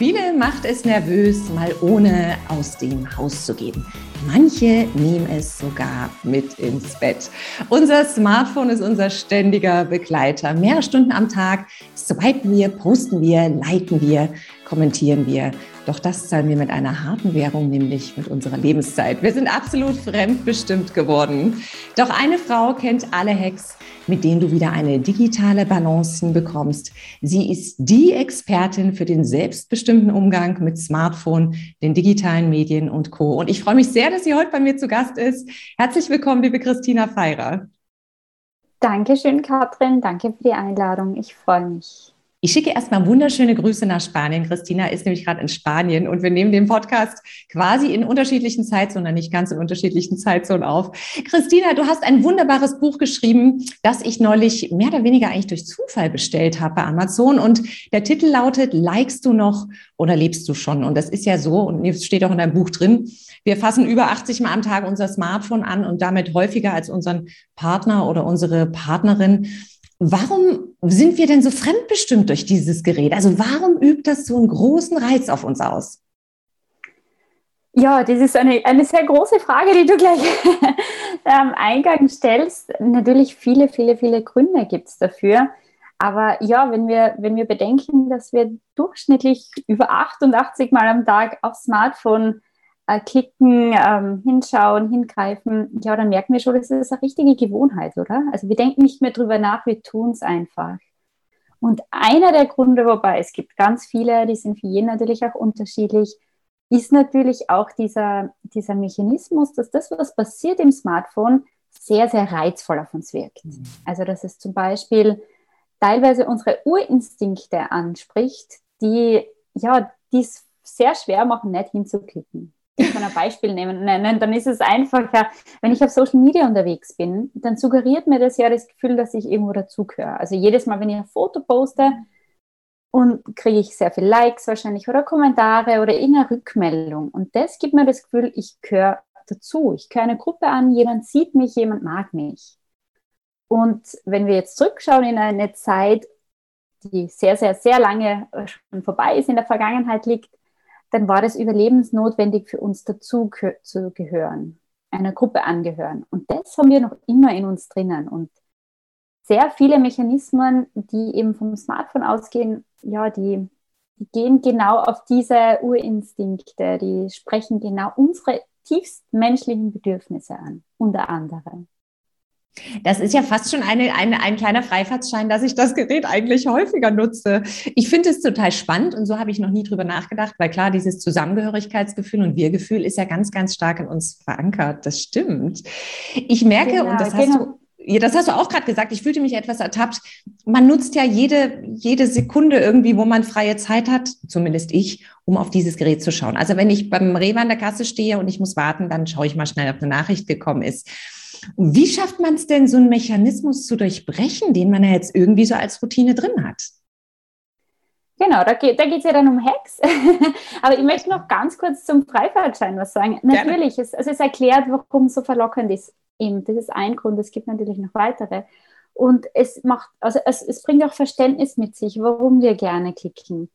Viele macht es nervös, mal ohne aus dem Haus zu gehen. Manche nehmen es sogar mit ins Bett. Unser Smartphone ist unser ständiger Begleiter. Mehrere Stunden am Tag swipen wir, posten wir, liken wir, kommentieren wir. Doch das zahlen wir mit einer harten Währung, nämlich mit unserer Lebenszeit. Wir sind absolut fremdbestimmt geworden. Doch eine Frau kennt alle Hacks mit denen du wieder eine digitale Balance hinbekommst. Sie ist die Expertin für den selbstbestimmten Umgang mit Smartphone, den digitalen Medien und Co. Und ich freue mich sehr, dass sie heute bei mir zu Gast ist. Herzlich willkommen, liebe Christina Feirer. Dankeschön, Katrin. Danke für die Einladung. Ich freue mich. Ich schicke erstmal wunderschöne Grüße nach Spanien. Christina ist nämlich gerade in Spanien und wir nehmen den Podcast quasi in unterschiedlichen Zeitzonen, nicht ganz in unterschiedlichen Zeitzonen auf. Christina, du hast ein wunderbares Buch geschrieben, das ich neulich mehr oder weniger eigentlich durch Zufall bestellt habe bei Amazon und der Titel lautet, likest du noch oder lebst du schon? Und das ist ja so und es steht auch in deinem Buch drin. Wir fassen über 80 Mal am Tag unser Smartphone an und damit häufiger als unseren Partner oder unsere Partnerin. Warum sind wir denn so fremdbestimmt durch dieses Gerät? Also warum übt das so einen großen Reiz auf uns aus? Ja, das ist eine, eine sehr große Frage, die du gleich am Eingang stellst. Natürlich viele, viele, viele Gründe gibt es dafür. Aber ja, wenn wir, wenn wir bedenken, dass wir durchschnittlich über 88 Mal am Tag aufs Smartphone äh, klicken, ähm, hinschauen, hingreifen, ja, dann merken wir schon, das ist eine richtige Gewohnheit, oder? Also wir denken nicht mehr drüber nach, wir tun es einfach. Und einer der Gründe, wobei es gibt ganz viele, die sind für jeden natürlich auch unterschiedlich, ist natürlich auch dieser, dieser Mechanismus, dass das, was passiert im Smartphone, sehr, sehr reizvoll auf uns wirkt. Mhm. Also dass es zum Beispiel teilweise unsere Urinstinkte anspricht, die ja, dies sehr schwer machen, nicht hinzuklicken kann ein Beispiel nehmen, nennen, dann ist es einfacher, wenn ich auf Social Media unterwegs bin, dann suggeriert mir das ja das Gefühl, dass ich irgendwo dazugehöre. Also jedes Mal, wenn ich ein Foto poste, und kriege ich sehr viele Likes wahrscheinlich oder Kommentare oder irgendeine Rückmeldung. Und das gibt mir das Gefühl, ich gehöre dazu. Ich gehöre eine Gruppe an, jemand sieht mich, jemand mag mich. Und wenn wir jetzt zurückschauen in eine Zeit, die sehr, sehr, sehr lange schon vorbei ist, in der Vergangenheit liegt, dann war das überlebensnotwendig für uns dazu zu gehören, einer Gruppe angehören. Und das haben wir noch immer in uns drinnen. Und sehr viele Mechanismen, die eben vom Smartphone ausgehen, ja, die, die gehen genau auf diese Urinstinkte, die sprechen genau unsere tiefst menschlichen Bedürfnisse an, unter anderem. Das ist ja fast schon eine, eine, ein kleiner Freifahrtsschein, dass ich das Gerät eigentlich häufiger nutze. Ich finde es total spannend und so habe ich noch nie drüber nachgedacht, weil klar, dieses Zusammengehörigkeitsgefühl und Wir-Gefühl ist ja ganz, ganz stark in uns verankert. Das stimmt. Ich merke, genau, und das hast genau. du ja, das hast du auch gerade gesagt, ich fühlte mich etwas ertappt. Man nutzt ja jede, jede Sekunde irgendwie, wo man freie Zeit hat, zumindest ich, um auf dieses Gerät zu schauen. Also wenn ich beim Rewe an der Kasse stehe und ich muss warten, dann schaue ich mal schnell, ob eine Nachricht gekommen ist. Wie schafft man es denn, so einen Mechanismus zu durchbrechen, den man ja jetzt irgendwie so als Routine drin hat? Genau, da geht es ja dann um Hacks. Aber ich möchte noch ganz kurz zum Freifahrtschein was sagen. Natürlich, es, also es erklärt, warum es so verlockend ist. Eben, das ist ein Grund, es gibt natürlich noch weitere. Und es macht, also es, es bringt auch Verständnis mit sich, warum wir gerne klicken.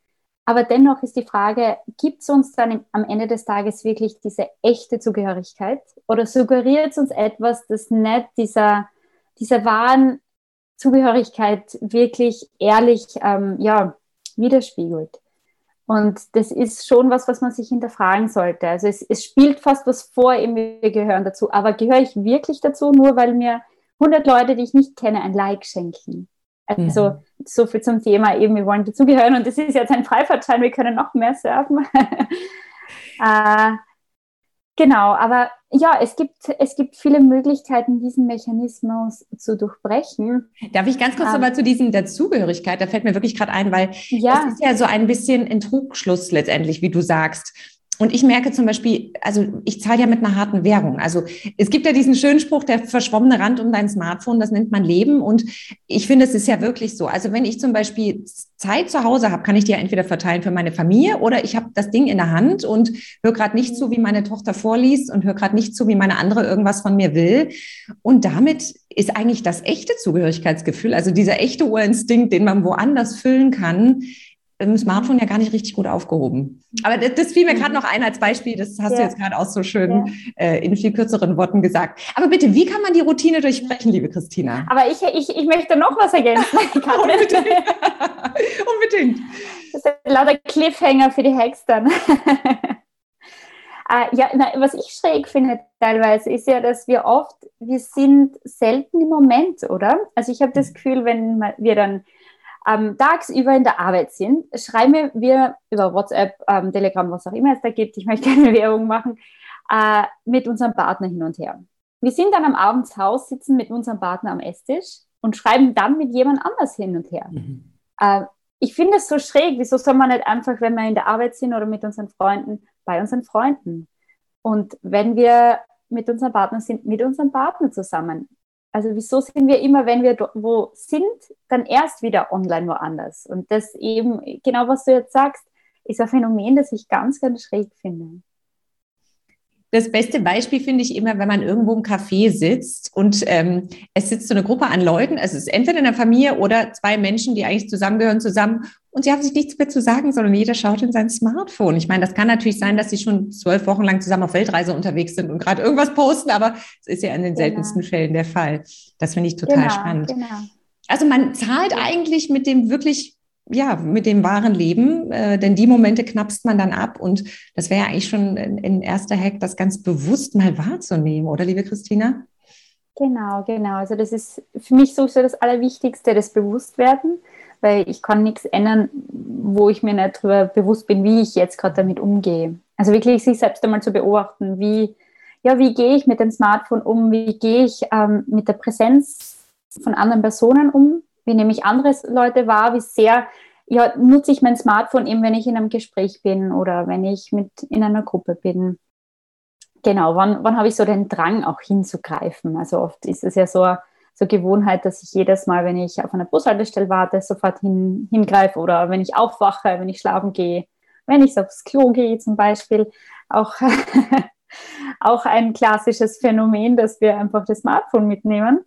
Aber dennoch ist die Frage, gibt es uns dann am Ende des Tages wirklich diese echte Zugehörigkeit oder suggeriert es uns etwas, das nicht dieser, dieser wahren Zugehörigkeit wirklich ehrlich ähm, ja, widerspiegelt? Und das ist schon was, was man sich hinterfragen sollte. Also es, es spielt fast was vor, eben wir gehören dazu. Aber gehöre ich wirklich dazu, nur weil mir 100 Leute, die ich nicht kenne, ein Like schenken? Also mhm. so viel zum Thema eben, wir wollen dazugehören und das ist jetzt ein Freifahrtschein, wir können noch mehr surfen. äh, Genau, aber ja, es gibt, es gibt viele Möglichkeiten, diesen Mechanismus zu durchbrechen. Darf ich ganz kurz ähm, nochmal zu diesem Dazugehörigkeit? Da fällt mir wirklich gerade ein, weil ja. es ist ja so ein bisschen ein Trugschluss letztendlich, wie du sagst. Und ich merke zum Beispiel, also ich zahle ja mit einer harten Währung. Also es gibt ja diesen schönen Spruch, der verschwommene Rand um dein Smartphone, das nennt man Leben. Und ich finde, es ist ja wirklich so. Also wenn ich zum Beispiel Zeit zu Hause habe, kann ich die ja entweder verteilen für meine Familie oder ich habe das Ding in der Hand und höre gerade nicht zu, wie meine Tochter vorliest und höre gerade nicht zu, wie meine andere irgendwas von mir will. Und damit ist eigentlich das echte Zugehörigkeitsgefühl, also dieser echte Urinstinkt, den man woanders füllen kann, im Smartphone ja gar nicht richtig gut aufgehoben. Aber das, das fiel mir gerade noch ein als Beispiel, das hast ja. du jetzt gerade auch so schön ja. äh, in viel kürzeren Worten gesagt. Aber bitte, wie kann man die Routine durchbrechen, liebe Christina? Aber ich, ich, ich möchte noch was ergänzen. Unbedingt. Unbedingt. Das ist lauter Cliffhanger für die Hacks dann. äh, ja, na, was ich schräg finde teilweise, ist ja, dass wir oft, wir sind selten im Moment, oder? Also ich habe das Gefühl, wenn wir dann ähm, tagsüber in der Arbeit sind, schreiben wir über WhatsApp, ähm, Telegram, was auch immer es da gibt, ich möchte keine Werbung machen, äh, mit unserem Partner hin und her. Wir sind dann am Abendshaus, sitzen mit unserem Partner am Esstisch und schreiben dann mit jemand anders hin und her. Mhm. Äh, ich finde es so schräg, wieso soll man nicht einfach, wenn wir in der Arbeit sind oder mit unseren Freunden, bei unseren Freunden? Und wenn wir mit unserem Partner sind, mit unserem Partner zusammen. Also wieso sind wir immer, wenn wir wo sind, dann erst wieder online woanders? Und das eben, genau was du jetzt sagst, ist ein Phänomen, das ich ganz, ganz schräg finde. Das beste Beispiel finde ich immer, wenn man irgendwo im Café sitzt und ähm, es sitzt so eine Gruppe an Leuten, es ist entweder eine Familie oder zwei Menschen, die eigentlich zusammengehören, zusammen und sie haben sich nichts mehr zu sagen, sondern jeder schaut in sein Smartphone. Ich meine, das kann natürlich sein, dass sie schon zwölf Wochen lang zusammen auf Weltreise unterwegs sind und gerade irgendwas posten, aber es ist ja in den genau. seltensten Fällen der Fall. Das finde ich total genau, spannend. Genau. Also man zahlt eigentlich mit dem wirklich ja, mit dem wahren Leben, äh, denn die Momente knappst man dann ab und das wäre ja eigentlich schon ein, ein erster Hack, das ganz bewusst mal wahrzunehmen, oder liebe Christina? Genau, genau. Also das ist für mich so das Allerwichtigste, das Bewusstwerden, weil ich kann nichts ändern, wo ich mir nicht darüber bewusst bin, wie ich jetzt gerade damit umgehe. Also wirklich sich selbst einmal zu beobachten, wie, ja, wie gehe ich mit dem Smartphone um, wie gehe ich ähm, mit der Präsenz von anderen Personen um, wie nehme ich andere Leute wahr, wie sehr ja, nutze ich mein Smartphone eben, wenn ich in einem Gespräch bin oder wenn ich mit in einer Gruppe bin. Genau, wann, wann habe ich so den Drang auch hinzugreifen? Also oft ist es ja so so Gewohnheit, dass ich jedes Mal, wenn ich auf einer Bushaltestelle warte, sofort hin, hingreife oder wenn ich aufwache, wenn ich schlafen gehe, wenn ich aufs Klo gehe zum Beispiel. Auch, auch ein klassisches Phänomen, dass wir einfach das Smartphone mitnehmen.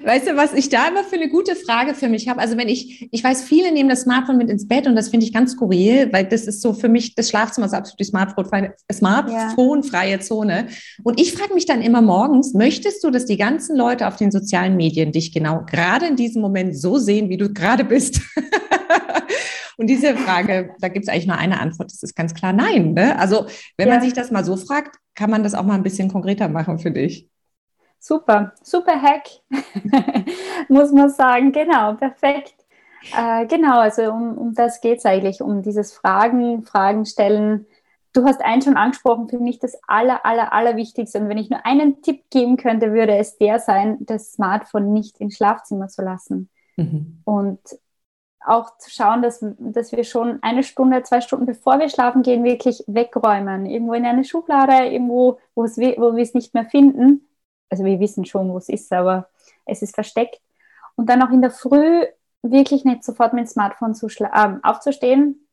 Weißt du, was ich da immer für eine gute Frage für mich habe? Also wenn ich, ich weiß, viele nehmen das Smartphone mit ins Bett und das finde ich ganz skurril, weil das ist so für mich, das Schlafzimmer ist absolut die Smartphone-freie Smartphone Zone. Und ich frage mich dann immer morgens, möchtest du, dass die ganzen Leute auf den sozialen Medien dich genau gerade in diesem Moment so sehen, wie du gerade bist? und diese Frage, da gibt es eigentlich nur eine Antwort, das ist ganz klar nein. Ne? Also wenn ja. man sich das mal so fragt, kann man das auch mal ein bisschen konkreter machen für dich. Super, super Hack, muss man sagen. Genau, perfekt. Äh, genau, also um, um das geht es eigentlich, um dieses Fragen, Fragen stellen. Du hast einen schon angesprochen, für mich das aller, aller, allerwichtigste. Und wenn ich nur einen Tipp geben könnte, würde es der sein, das Smartphone nicht ins Schlafzimmer zu lassen. Mhm. Und auch zu schauen, dass, dass wir schon eine Stunde, zwei Stunden bevor wir schlafen gehen, wirklich wegräumen. Irgendwo in eine Schublade, irgendwo, wo wir es nicht mehr finden also wir wissen schon, wo es ist, aber es ist versteckt. Und dann auch in der Früh wirklich nicht sofort mit dem Smartphone äh, aufzustehen,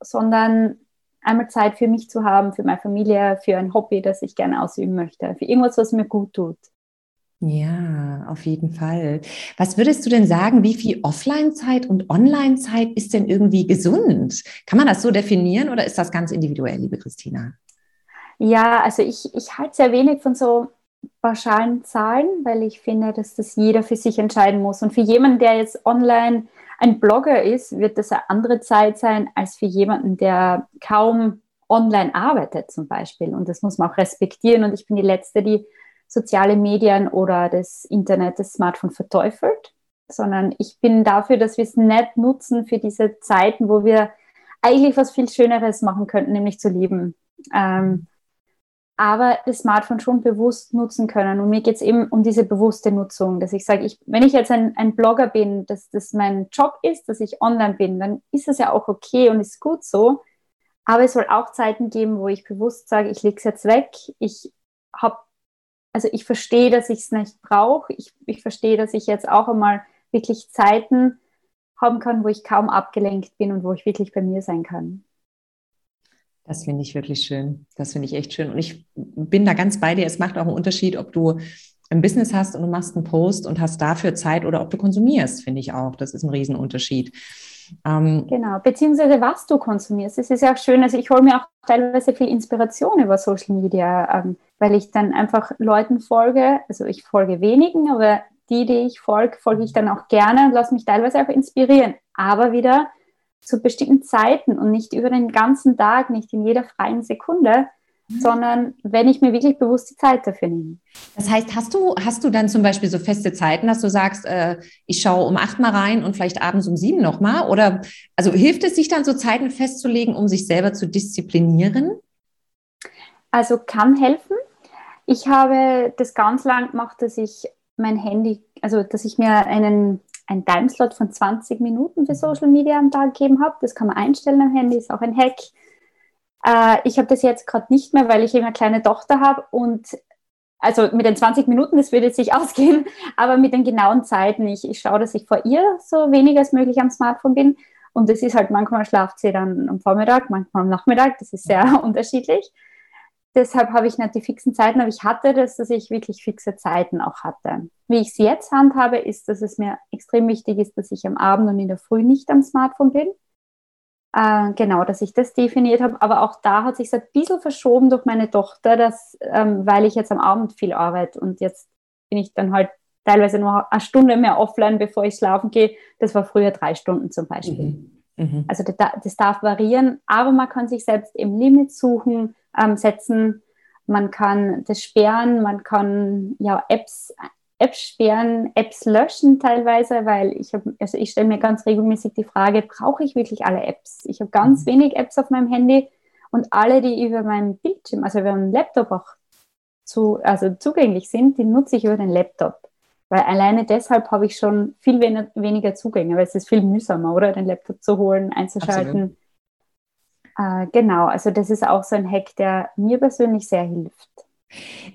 sondern einmal Zeit für mich zu haben, für meine Familie, für ein Hobby, das ich gerne ausüben möchte, für irgendwas, was mir gut tut. Ja, auf jeden Fall. Was würdest du denn sagen, wie viel Offline-Zeit und Online-Zeit ist denn irgendwie gesund? Kann man das so definieren oder ist das ganz individuell, liebe Christina? Ja, also ich, ich halte sehr wenig von so pauschalen Zahlen, weil ich finde, dass das jeder für sich entscheiden muss. Und für jemanden, der jetzt online ein Blogger ist, wird das eine andere Zeit sein als für jemanden, der kaum online arbeitet zum Beispiel. Und das muss man auch respektieren. Und ich bin die Letzte, die soziale Medien oder das Internet, das Smartphone verteufelt, sondern ich bin dafür, dass wir es nicht nutzen für diese Zeiten, wo wir eigentlich was viel Schöneres machen könnten, nämlich zu leben. Ähm, aber das Smartphone schon bewusst nutzen können. Und mir geht es eben um diese bewusste Nutzung, dass ich sage, ich, wenn ich jetzt ein, ein Blogger bin, dass das mein Job ist, dass ich online bin, dann ist das ja auch okay und ist gut so. Aber es soll auch Zeiten geben, wo ich bewusst sage, ich lege es jetzt weg. Ich habe, also ich verstehe, dass ich es nicht brauche. Ich, ich verstehe, dass ich jetzt auch einmal wirklich Zeiten haben kann, wo ich kaum abgelenkt bin und wo ich wirklich bei mir sein kann. Das finde ich wirklich schön. Das finde ich echt schön. Und ich bin da ganz bei dir. Es macht auch einen Unterschied, ob du ein Business hast und du machst einen Post und hast dafür Zeit oder ob du konsumierst, finde ich auch. Das ist ein Riesenunterschied. Ähm, genau, beziehungsweise was du konsumierst. Es ist ja auch schön, also ich hole mir auch teilweise viel Inspiration über Social Media, ähm, weil ich dann einfach Leuten folge. Also ich folge wenigen, aber die, die ich folge, folge ich dann auch gerne und lasse mich teilweise auch inspirieren. Aber wieder zu bestimmten Zeiten und nicht über den ganzen Tag, nicht in jeder freien Sekunde, mhm. sondern wenn ich mir wirklich bewusst die Zeit dafür nehme. Das heißt, hast du, hast du dann zum Beispiel so feste Zeiten, dass du sagst, äh, ich schaue um acht mal rein und vielleicht abends um sieben nochmal? Oder also hilft es sich dann so Zeiten festzulegen, um sich selber zu disziplinieren? Also kann helfen. Ich habe das ganz lang gemacht, dass ich mein Handy, also dass ich mir einen ein Timeslot von 20 Minuten für. Social Media am Tag gegeben habe. Das kann man einstellen am Handy, ist auch ein Hack. Äh, ich habe das jetzt gerade nicht mehr, weil ich eben eine kleine Tochter habe und also mit den 20 Minuten, das würde sich ausgehen, aber mit den genauen Zeiten. Ich, ich schaue, dass ich vor ihr so wenig als möglich am Smartphone bin. Und das ist halt manchmal schlaft sie dann am Vormittag, manchmal am Nachmittag. Das ist sehr unterschiedlich deshalb habe ich nicht die fixen Zeiten, aber ich hatte das, dass ich wirklich fixe Zeiten auch hatte. Wie ich es jetzt handhabe, ist, dass es mir extrem wichtig ist, dass ich am Abend und in der Früh nicht am Smartphone bin. Äh, genau, dass ich das definiert habe. Aber auch da hat sich ein bisschen verschoben durch meine Tochter, dass, ähm, weil ich jetzt am Abend viel arbeite und jetzt bin ich dann halt teilweise nur eine Stunde mehr offline, bevor ich schlafen gehe. Das war früher drei Stunden zum Beispiel. Mhm. Mhm. Also das, das darf variieren, aber man kann sich selbst im Limit suchen ähm, setzen. Man kann das sperren, man kann ja Apps, Apps sperren, Apps löschen teilweise, weil ich habe, also ich stelle mir ganz regelmäßig die Frage, brauche ich wirklich alle Apps? Ich habe ganz mhm. wenig Apps auf meinem Handy und alle, die über meinen Bildschirm, also über meinen Laptop auch zu, also zugänglich sind, die nutze ich über den Laptop. Weil alleine deshalb habe ich schon viel weniger Zugänge, weil es ist viel mühsamer, oder? Den Laptop zu holen, einzuschalten. Absolut. Äh, genau, also das ist auch so ein Hack, der mir persönlich sehr hilft.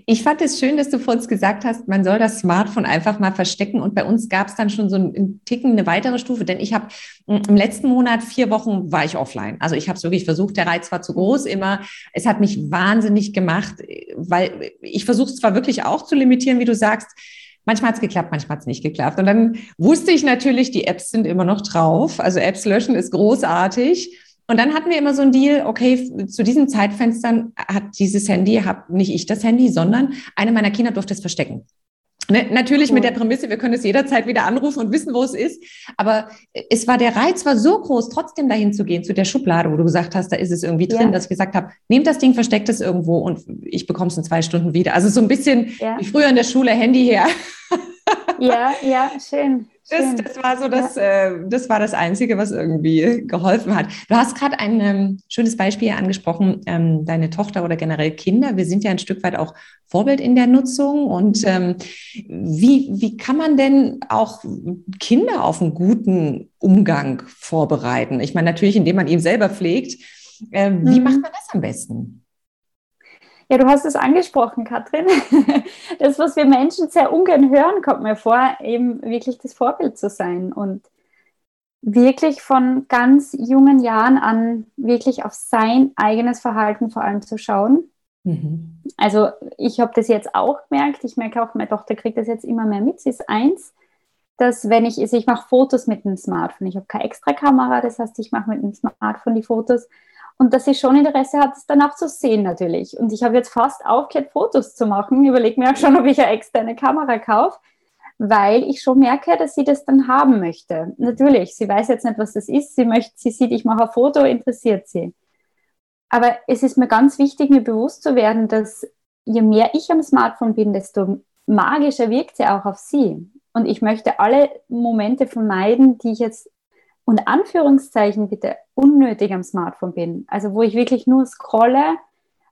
Ich fand es schön, dass du vor uns gesagt hast, man soll das Smartphone einfach mal verstecken. Und bei uns gab es dann schon so einen Ticken eine weitere Stufe, denn ich habe hm, im letzten Monat vier Wochen war ich offline. Also ich habe es wirklich versucht, der Reiz war zu groß immer. Es hat mich wahnsinnig gemacht, weil ich versuche es zwar wirklich auch zu limitieren, wie du sagst. Manchmal hat es geklappt, manchmal hat es nicht geklappt. Und dann wusste ich natürlich, die Apps sind immer noch drauf. Also Apps löschen ist großartig. Und dann hatten wir immer so ein Deal, okay, zu diesen Zeitfenstern hat dieses Handy, habe nicht ich das Handy, sondern eine meiner Kinder durfte es verstecken. Ne, natürlich cool. mit der Prämisse, wir können es jederzeit wieder anrufen und wissen, wo es ist. Aber es war, der Reiz war so groß, trotzdem dahin zu gehen, zu der Schublade, wo du gesagt hast, da ist es irgendwie drin, ja. dass ich gesagt habe, nehmt das Ding, versteckt es irgendwo und ich bekomme es in zwei Stunden wieder. Also so ein bisschen ja. wie früher in der Schule, Handy her. Ja, ja, schön. Das, das, war so das, ja. äh, das war das Einzige, was irgendwie geholfen hat. Du hast gerade ein ähm, schönes Beispiel angesprochen, ähm, deine Tochter oder generell Kinder. Wir sind ja ein Stück weit auch Vorbild in der Nutzung. Und ähm, wie, wie kann man denn auch Kinder auf einen guten Umgang vorbereiten? Ich meine, natürlich, indem man ihn selber pflegt. Äh, wie mhm. macht man das am besten? Ja, du hast es angesprochen, Katrin. Das, was wir Menschen sehr ungern hören, kommt mir vor, eben wirklich das Vorbild zu sein und wirklich von ganz jungen Jahren an wirklich auf sein eigenes Verhalten vor allem zu schauen. Mhm. Also ich habe das jetzt auch gemerkt. Ich merke auch, meine Tochter kriegt das jetzt immer mehr mit. Sie ist eins, dass wenn ich, also ich mache Fotos mit dem Smartphone. Ich habe keine extra Kamera, das heißt, ich mache mit dem Smartphone die Fotos und dass sie schon Interesse hat, es danach zu sehen natürlich. Und ich habe jetzt fast aufgehört, Fotos zu machen. Überlege mir auch schon, ob ich eine externe Kamera kaufe, weil ich schon merke, dass sie das dann haben möchte. Natürlich, sie weiß jetzt nicht, was das ist. Sie möchte, sie sieht, ich mache ein Foto, interessiert sie. Aber es ist mir ganz wichtig, mir bewusst zu werden, dass je mehr ich am Smartphone bin, desto magischer wirkt sie auch auf sie. Und ich möchte alle Momente vermeiden, die ich jetzt und Anführungszeichen bitte unnötig am Smartphone bin. Also wo ich wirklich nur scrolle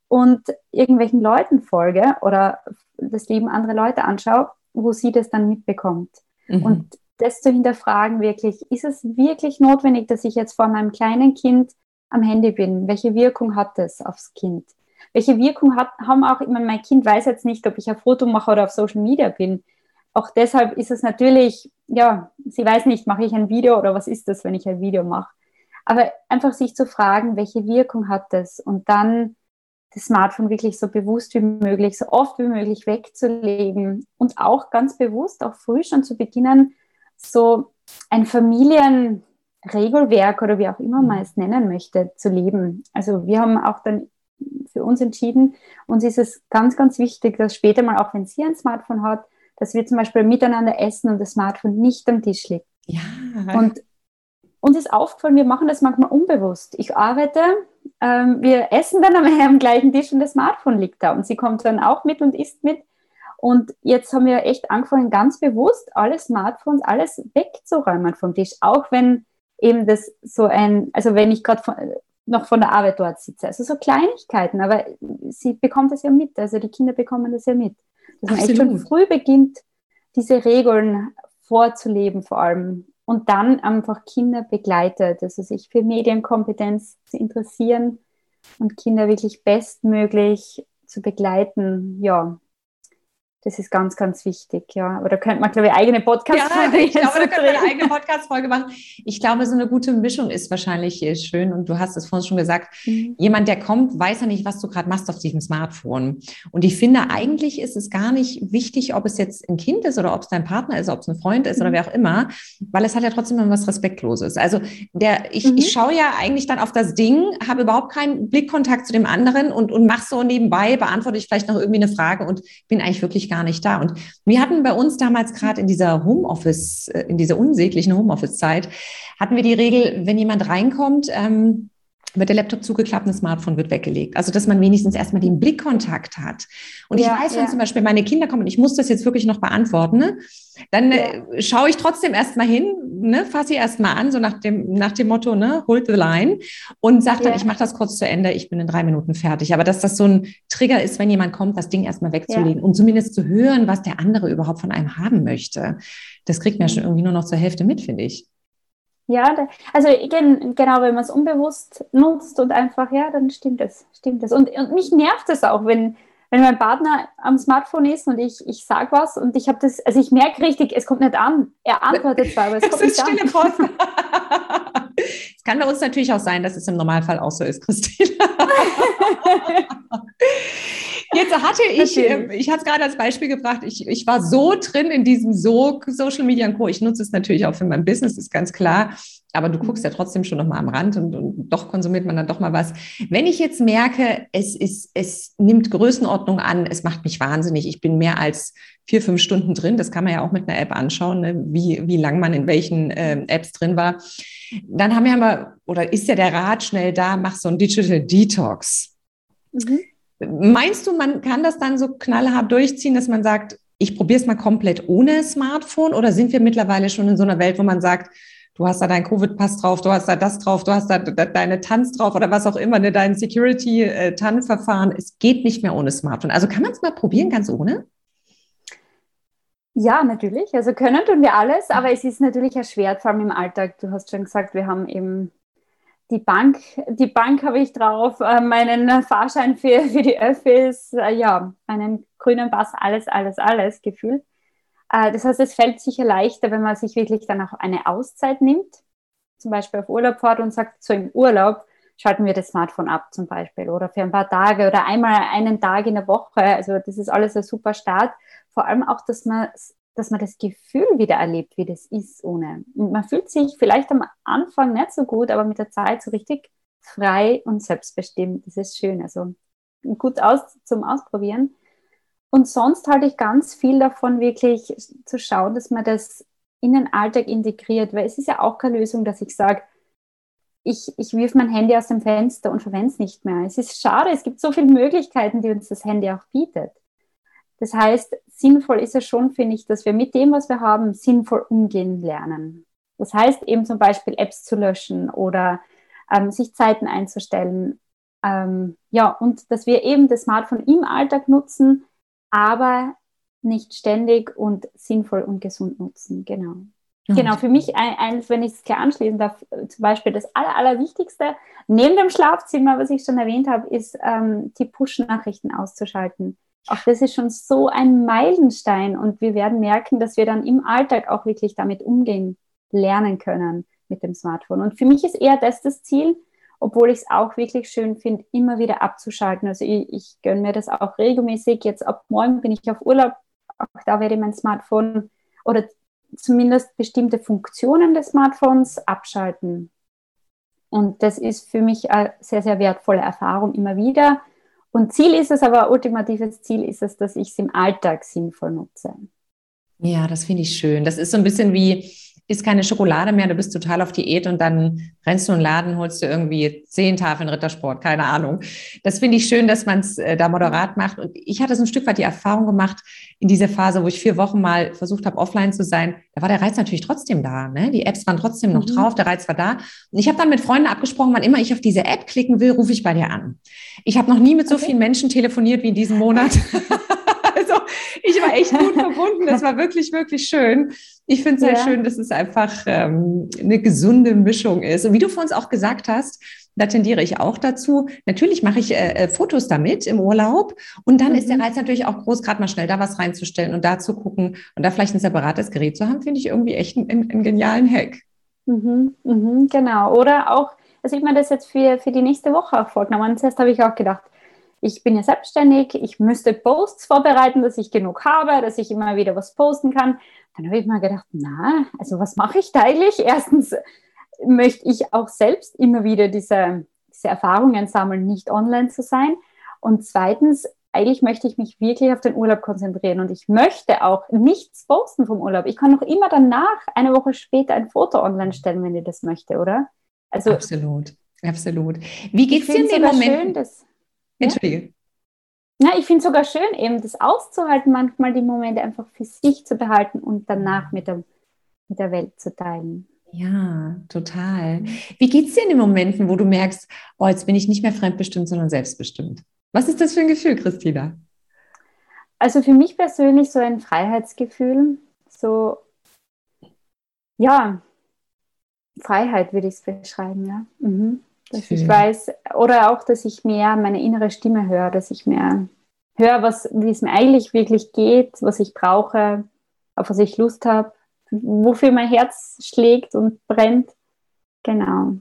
und irgendwelchen Leuten folge oder das Leben anderer Leute anschaue, wo sie das dann mitbekommt. Mhm. Und das zu hinterfragen, wirklich, ist es wirklich notwendig, dass ich jetzt vor meinem kleinen Kind am Handy bin? Welche Wirkung hat das aufs Kind? Welche Wirkung hat, haben auch immer, mein Kind weiß jetzt nicht, ob ich ein Foto mache oder auf Social Media bin. Auch deshalb ist es natürlich, ja, sie weiß nicht, mache ich ein Video oder was ist das, wenn ich ein Video mache. Aber einfach sich zu fragen, welche Wirkung hat das und dann das Smartphone wirklich so bewusst wie möglich, so oft wie möglich wegzulegen und auch ganz bewusst, auch früh schon zu beginnen, so ein Familienregelwerk oder wie auch immer man es nennen möchte, zu leben. Also wir haben auch dann für uns entschieden, uns ist es ganz, ganz wichtig, dass später mal, auch wenn sie ein Smartphone hat, dass wir zum Beispiel miteinander essen und das Smartphone nicht am Tisch liegt. Ja. Und uns ist aufgefallen, wir machen das manchmal unbewusst. Ich arbeite, ähm, wir essen dann am, am gleichen Tisch und das Smartphone liegt da und sie kommt dann auch mit und isst mit. Und jetzt haben wir echt angefangen, ganz bewusst alle Smartphones, alles wegzuräumen vom Tisch, auch wenn eben das so ein, also wenn ich gerade noch von der Arbeit dort sitze. Also so Kleinigkeiten, aber sie bekommt das ja mit, also die Kinder bekommen das ja mit. Dass man echt schon früh beginnt, diese Regeln vorzuleben vor allem und dann einfach Kinder begleitet, also sich für Medienkompetenz zu interessieren und Kinder wirklich bestmöglich zu begleiten, ja, das ist ganz, ganz wichtig, ja. Aber da könnte man, glaube ich, eigene Podcast-Folge Ja, ich glaube, da könnte man eine eigene Podcast-Folge machen. Ich glaube, so eine gute Mischung ist wahrscheinlich schön. Und du hast es vorhin schon gesagt, mhm. jemand, der kommt, weiß ja nicht, was du gerade machst auf diesem Smartphone. Und ich finde, eigentlich ist es gar nicht wichtig, ob es jetzt ein Kind ist oder ob es dein Partner ist, ob es ein Freund ist mhm. oder wer auch immer, weil es hat ja trotzdem immer was Respektloses. Also der, ich, mhm. ich schaue ja eigentlich dann auf das Ding, habe überhaupt keinen Blickkontakt zu dem anderen und, und mache so nebenbei, beantworte ich vielleicht noch irgendwie eine Frage und bin eigentlich wirklich gar gar nicht da. Und wir hatten bei uns damals gerade in dieser Homeoffice, äh, in dieser unsäglichen Homeoffice-Zeit, hatten wir die Regel, wenn jemand reinkommt, ähm, wird der Laptop zugeklappt und das Smartphone wird weggelegt. Also, dass man wenigstens erstmal den Blickkontakt hat. Und ja, ich weiß, wenn ja. zum Beispiel meine Kinder kommen und ich muss das jetzt wirklich noch beantworten, ne? dann ja. äh, schaue ich trotzdem erstmal hin, ne, fasse ich erstmal an, so nach dem, nach dem Motto, ne, hold the line und sage dann, ich mache das kurz zu Ende, ich bin in drei Minuten fertig. Aber dass das so ein Trigger ist, wenn jemand kommt, das Ding erstmal wegzulegen und zumindest zu hören, was der andere überhaupt von einem haben möchte, das kriegt man ja schon irgendwie nur noch zur Hälfte mit, finde ich. Ja, also genau, wenn man es unbewusst nutzt und einfach, ja, dann stimmt es, stimmt es. Und, und mich nervt es auch, wenn, wenn mein Partner am Smartphone ist und ich, ich sage was und ich habe das, also ich merke richtig, es kommt nicht an. Er antwortet zwar, aber es kommt nicht an. es kann bei uns natürlich auch sein, dass es im Normalfall auch so ist, Christine. Jetzt hatte ich, äh, ich hatte es gerade als Beispiel gebracht, ich, ich war so drin in diesem Sog, Social Media und Co. Ich nutze es natürlich auch für mein Business, ist ganz klar. Aber du guckst ja trotzdem schon noch mal am Rand und, und, doch konsumiert man dann doch mal was. Wenn ich jetzt merke, es ist, es nimmt Größenordnung an, es macht mich wahnsinnig. Ich bin mehr als vier, fünf Stunden drin. Das kann man ja auch mit einer App anschauen, ne? wie, wie lang man in welchen äh, Apps drin war. Dann haben wir aber, oder ist ja der Rat schnell da, mach so ein Digital Detox. Mhm. Meinst du, man kann das dann so knallhart durchziehen, dass man sagt, ich probiere es mal komplett ohne Smartphone? Oder sind wir mittlerweile schon in so einer Welt, wo man sagt, du hast da deinen Covid-Pass drauf, du hast da das drauf, du hast da deine Tanz drauf oder was auch immer, ne, dein Security-TAN-Verfahren. Es geht nicht mehr ohne Smartphone. Also kann man es mal probieren, ganz ohne? Ja, natürlich. Also können tun wir alles, aber es ist natürlich erschwert, vor allem im Alltag. Du hast schon gesagt, wir haben eben die Bank, die Bank habe ich drauf, äh, meinen Fahrschein für, für die Öffis, äh, ja, einen grünen Pass, alles, alles, alles gefühlt. Äh, das heißt, es fällt sicher leichter, wenn man sich wirklich dann auch eine Auszeit nimmt, zum Beispiel auf Urlaub fährt und sagt, so im Urlaub schalten wir das Smartphone ab zum Beispiel oder für ein paar Tage oder einmal einen Tag in der Woche. Also das ist alles ein super Start. Vor allem auch, dass man dass man das Gefühl wieder erlebt, wie das ist ohne. Und man fühlt sich vielleicht am Anfang nicht so gut, aber mit der Zeit so richtig frei und selbstbestimmt. Das ist schön. Also gut aus, zum Ausprobieren. Und sonst halte ich ganz viel davon, wirklich zu schauen, dass man das in den Alltag integriert, weil es ist ja auch keine Lösung, dass ich sage, ich, ich wirf mein Handy aus dem Fenster und verwende es nicht mehr. Es ist schade, es gibt so viele Möglichkeiten, die uns das Handy auch bietet. Das heißt, sinnvoll ist es schon, finde ich, dass wir mit dem, was wir haben, sinnvoll umgehen lernen. Das heißt eben zum Beispiel Apps zu löschen oder ähm, sich Zeiten einzustellen. Ähm, ja, und dass wir eben das Smartphone im Alltag nutzen, aber nicht ständig und sinnvoll und gesund nutzen. Genau. Ja. Genau, für mich, ein, ein, wenn ich es klar anschließen darf, zum Beispiel das Aller, Allerwichtigste neben dem Schlafzimmer, was ich schon erwähnt habe, ist ähm, die Push-Nachrichten auszuschalten. Auch das ist schon so ein Meilenstein und wir werden merken, dass wir dann im Alltag auch wirklich damit umgehen lernen können mit dem Smartphone. Und für mich ist eher das das Ziel, obwohl ich es auch wirklich schön finde, immer wieder abzuschalten. Also ich, ich gönne mir das auch regelmäßig. Jetzt ab morgen bin ich auf Urlaub, auch da werde ich mein Smartphone oder zumindest bestimmte Funktionen des Smartphones abschalten. Und das ist für mich eine sehr, sehr wertvolle Erfahrung immer wieder. Und Ziel ist es, aber ultimatives Ziel ist es, dass ich es im Alltag sinnvoll nutze. Ja, das finde ich schön. Das ist so ein bisschen wie, isst keine Schokolade mehr, du bist total auf Diät und dann rennst du in den Laden, holst du irgendwie zehn Tafeln Rittersport, keine Ahnung. Das finde ich schön, dass man es äh, da moderat macht. Und ich hatte so ein Stück weit die Erfahrung gemacht in dieser Phase, wo ich vier Wochen mal versucht habe, offline zu sein. Da war der Reiz natürlich trotzdem da. Ne? Die Apps waren trotzdem noch mhm. drauf, der Reiz war da. Und ich habe dann mit Freunden abgesprochen, wann immer ich auf diese App klicken will, rufe ich bei dir an. Ich habe noch nie mit so okay. vielen Menschen telefoniert wie in diesem Monat. also ich war echt gut verbunden. Das war wirklich, wirklich schön. Ich finde es sehr ja. schön, dass es einfach ähm, eine gesunde Mischung ist. Und wie du vor uns auch gesagt hast, da tendiere ich auch dazu. Natürlich mache ich äh, äh, Fotos damit im Urlaub und dann mhm. ist der mhm. Reiz natürlich auch groß, gerade mal schnell da was reinzustellen und da zu gucken und da vielleicht ein separates Gerät zu haben, finde ich irgendwie echt einen, einen genialen Hack. Mhm, mhm, genau. Oder auch, also ich meine das jetzt für, für die nächste Woche auch vorgenommen. Zuerst habe ich auch gedacht, ich bin ja selbstständig, ich müsste Posts vorbereiten, dass ich genug habe, dass ich immer wieder was posten kann. Dann habe ich mir gedacht, na, also was mache ich da eigentlich? Erstens möchte ich auch selbst immer wieder diese, diese Erfahrungen sammeln, nicht online zu sein. Und zweitens, eigentlich möchte ich mich wirklich auf den Urlaub konzentrieren und ich möchte auch nichts posten vom Urlaub. Ich kann noch immer danach, eine Woche später, ein Foto online stellen, wenn ich das möchte, oder? Also, absolut, absolut. Wie geht es dir in dem Moment? Schön, Entschuldige. Ja, ich finde es sogar schön, eben das auszuhalten, manchmal die Momente einfach für sich zu behalten und danach mit der, mit der Welt zu teilen. Ja, total. Wie geht es dir in den Momenten, wo du merkst, oh, jetzt bin ich nicht mehr fremdbestimmt, sondern selbstbestimmt? Was ist das für ein Gefühl, Christina? Also für mich persönlich so ein Freiheitsgefühl, so, ja, Freiheit würde ich es beschreiben, ja. Mhm. Dass ich weiß, oder auch, dass ich mehr meine innere Stimme höre, dass ich mehr höre, was, wie es mir eigentlich wirklich geht, was ich brauche, auf was ich Lust habe, wofür mein Herz schlägt und brennt. Genau.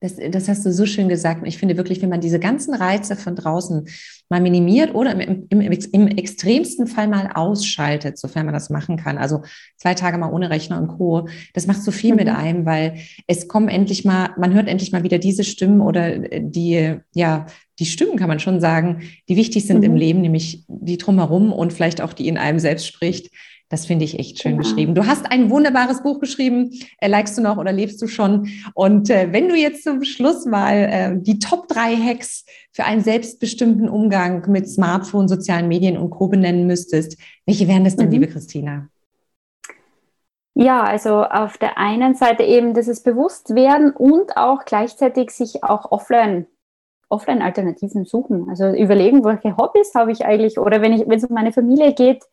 Das, das, hast du so schön gesagt. Und ich finde wirklich, wenn man diese ganzen Reize von draußen mal minimiert oder im, im, im, extremsten Fall mal ausschaltet, sofern man das machen kann, also zwei Tage mal ohne Rechner und Co., das macht so viel mhm. mit einem, weil es kommen endlich mal, man hört endlich mal wieder diese Stimmen oder die, ja, die Stimmen kann man schon sagen, die wichtig sind mhm. im Leben, nämlich die drumherum und vielleicht auch die in einem selbst spricht. Das finde ich echt schön genau. geschrieben. Du hast ein wunderbares Buch geschrieben. Äh, likest du noch oder lebst du schon? Und äh, wenn du jetzt zum Schluss mal äh, die Top drei Hacks für einen selbstbestimmten Umgang mit Smartphone, sozialen Medien und Co. benennen müsstest, welche wären das denn, mhm. liebe Christina? Ja, also auf der einen Seite eben dieses Bewusstwerden und auch gleichzeitig sich auch offline Offline-Alternativen suchen. Also überlegen, welche Hobbys habe ich eigentlich oder wenn ich, wenn es um meine Familie geht,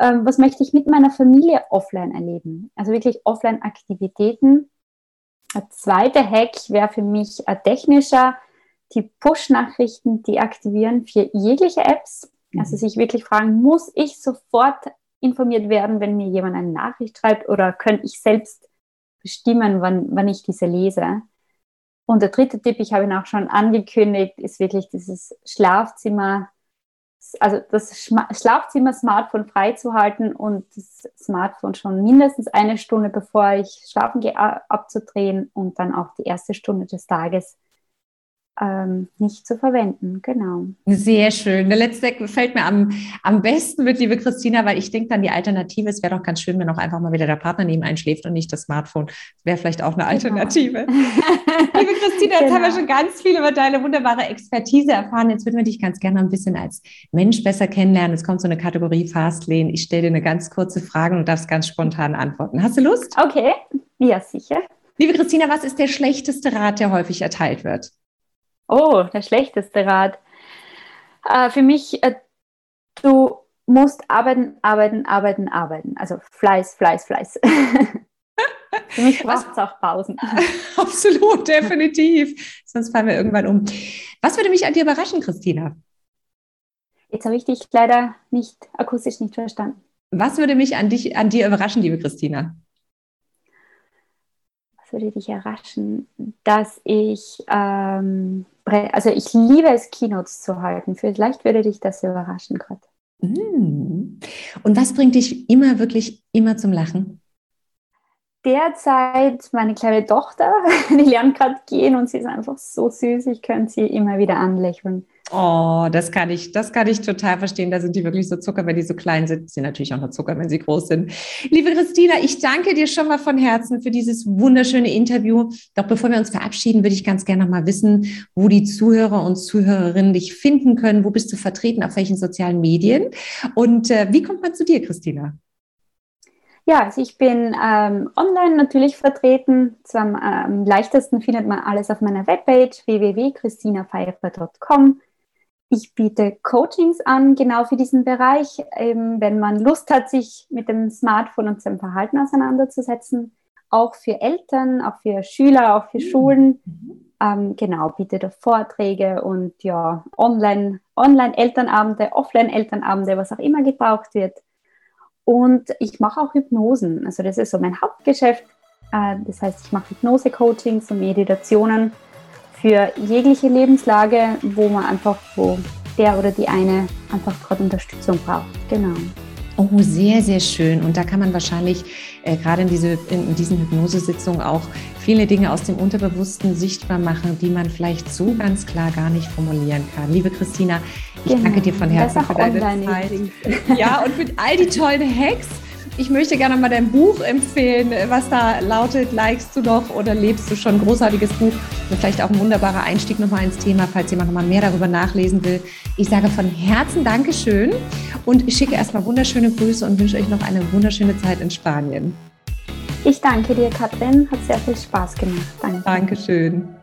ähm, was möchte ich mit meiner Familie offline erleben? Also wirklich Offline-Aktivitäten. Ein zweiter Hack wäre für mich ein technischer, die Push-Nachrichten deaktivieren für jegliche Apps. Also mhm. sich wirklich fragen, muss ich sofort informiert werden, wenn mir jemand eine Nachricht schreibt oder könnte ich selbst bestimmen, wann, wann ich diese lese? Und der dritte Tipp, ich habe ihn auch schon angekündigt, ist wirklich dieses Schlafzimmer also das Schlafzimmer-Smartphone freizuhalten und das Smartphone schon mindestens eine Stunde bevor ich schlafen gehe abzudrehen und dann auch die erste Stunde des Tages ähm, nicht zu verwenden. Genau. Sehr schön. Der letzte gefällt mir am, am besten mit, liebe Christina, weil ich denke dann die Alternative, es wäre doch ganz schön, wenn auch einfach mal wieder der Partner neben einschläft und nicht das Smartphone. Das wäre vielleicht auch eine genau. Alternative. Genau. liebe Christina, jetzt genau. haben wir genau. schon ganz viel über deine wunderbare Expertise erfahren. Jetzt würden wir dich ganz gerne ein bisschen als Mensch besser kennenlernen. Es kommt so eine Kategorie Fastlane. Ich stelle dir eine ganz kurze Frage und darfst ganz spontan antworten. Hast du Lust? Okay, ja, sicher. Liebe Christina, was ist der schlechteste Rat, der häufig erteilt wird? Oh, der schlechteste Rat. Äh, für mich, äh, du musst arbeiten, arbeiten, arbeiten, arbeiten. Also Fleiß, Fleiß, Fleiß. für mich braucht es auch Pausen. Absolut, definitiv. Sonst fallen wir irgendwann um. Was würde mich an dir überraschen, Christina? Jetzt habe ich dich leider nicht akustisch nicht verstanden. Was würde mich an, dich, an dir überraschen, liebe Christina? Was würde dich überraschen? Dass ich, ähm, also ich liebe es, Keynotes zu halten. Vielleicht würde dich das überraschen gerade. Mm. Und was bringt dich immer, wirklich immer zum Lachen? Derzeit meine kleine Tochter, die lernt gerade gehen und sie ist einfach so süß. Ich könnte sie immer wieder anlächeln. Oh, das kann ich, das kann ich total verstehen. Da sind die wirklich so Zucker, wenn die so klein sind. Sie sind natürlich auch noch Zucker, wenn sie groß sind. Liebe Christina, ich danke dir schon mal von Herzen für dieses wunderschöne Interview. Doch bevor wir uns verabschieden, würde ich ganz gerne noch mal wissen, wo die Zuhörer und Zuhörerinnen dich finden können. Wo bist du vertreten? Auf welchen sozialen Medien? Und äh, wie kommt man zu dir, Christina? Ja, also ich bin ähm, online natürlich vertreten. Am ähm, leichtesten findet man alles auf meiner Webpage www.christinapfeifer.com. Ich biete Coachings an, genau für diesen Bereich, eben wenn man Lust hat, sich mit dem Smartphone und seinem Verhalten auseinanderzusetzen. Auch für Eltern, auch für Schüler, auch für mhm. Schulen. Ähm, genau, biete Vorträge und ja, online, online Elternabende, offline Elternabende, was auch immer gebraucht wird. Und ich mache auch Hypnosen. Also das ist so mein Hauptgeschäft. Äh, das heißt, ich mache Hypnose-Coachings und Meditationen für jegliche Lebenslage, wo man einfach, wo der oder die eine einfach gerade Unterstützung braucht. Genau. Oh, sehr, sehr schön. Und da kann man wahrscheinlich äh, gerade in, diese, in diesen Hypnosesitzungen auch viele Dinge aus dem Unterbewussten sichtbar machen, die man vielleicht so ganz klar gar nicht formulieren kann. Liebe Christina, ich genau. danke dir von Herzen für deine Zeit. Ja, und für all die tollen Hacks. Ich möchte gerne mal dein Buch empfehlen, was da lautet, likest du noch oder lebst du schon? Großartiges Buch und vielleicht auch ein wunderbarer Einstieg nochmal ins Thema, falls jemand nochmal mehr darüber nachlesen will. Ich sage von Herzen Dankeschön und ich schicke erstmal wunderschöne Grüße und wünsche euch noch eine wunderschöne Zeit in Spanien. Ich danke dir, Katrin. Hat sehr viel Spaß gemacht. Danke. Dankeschön.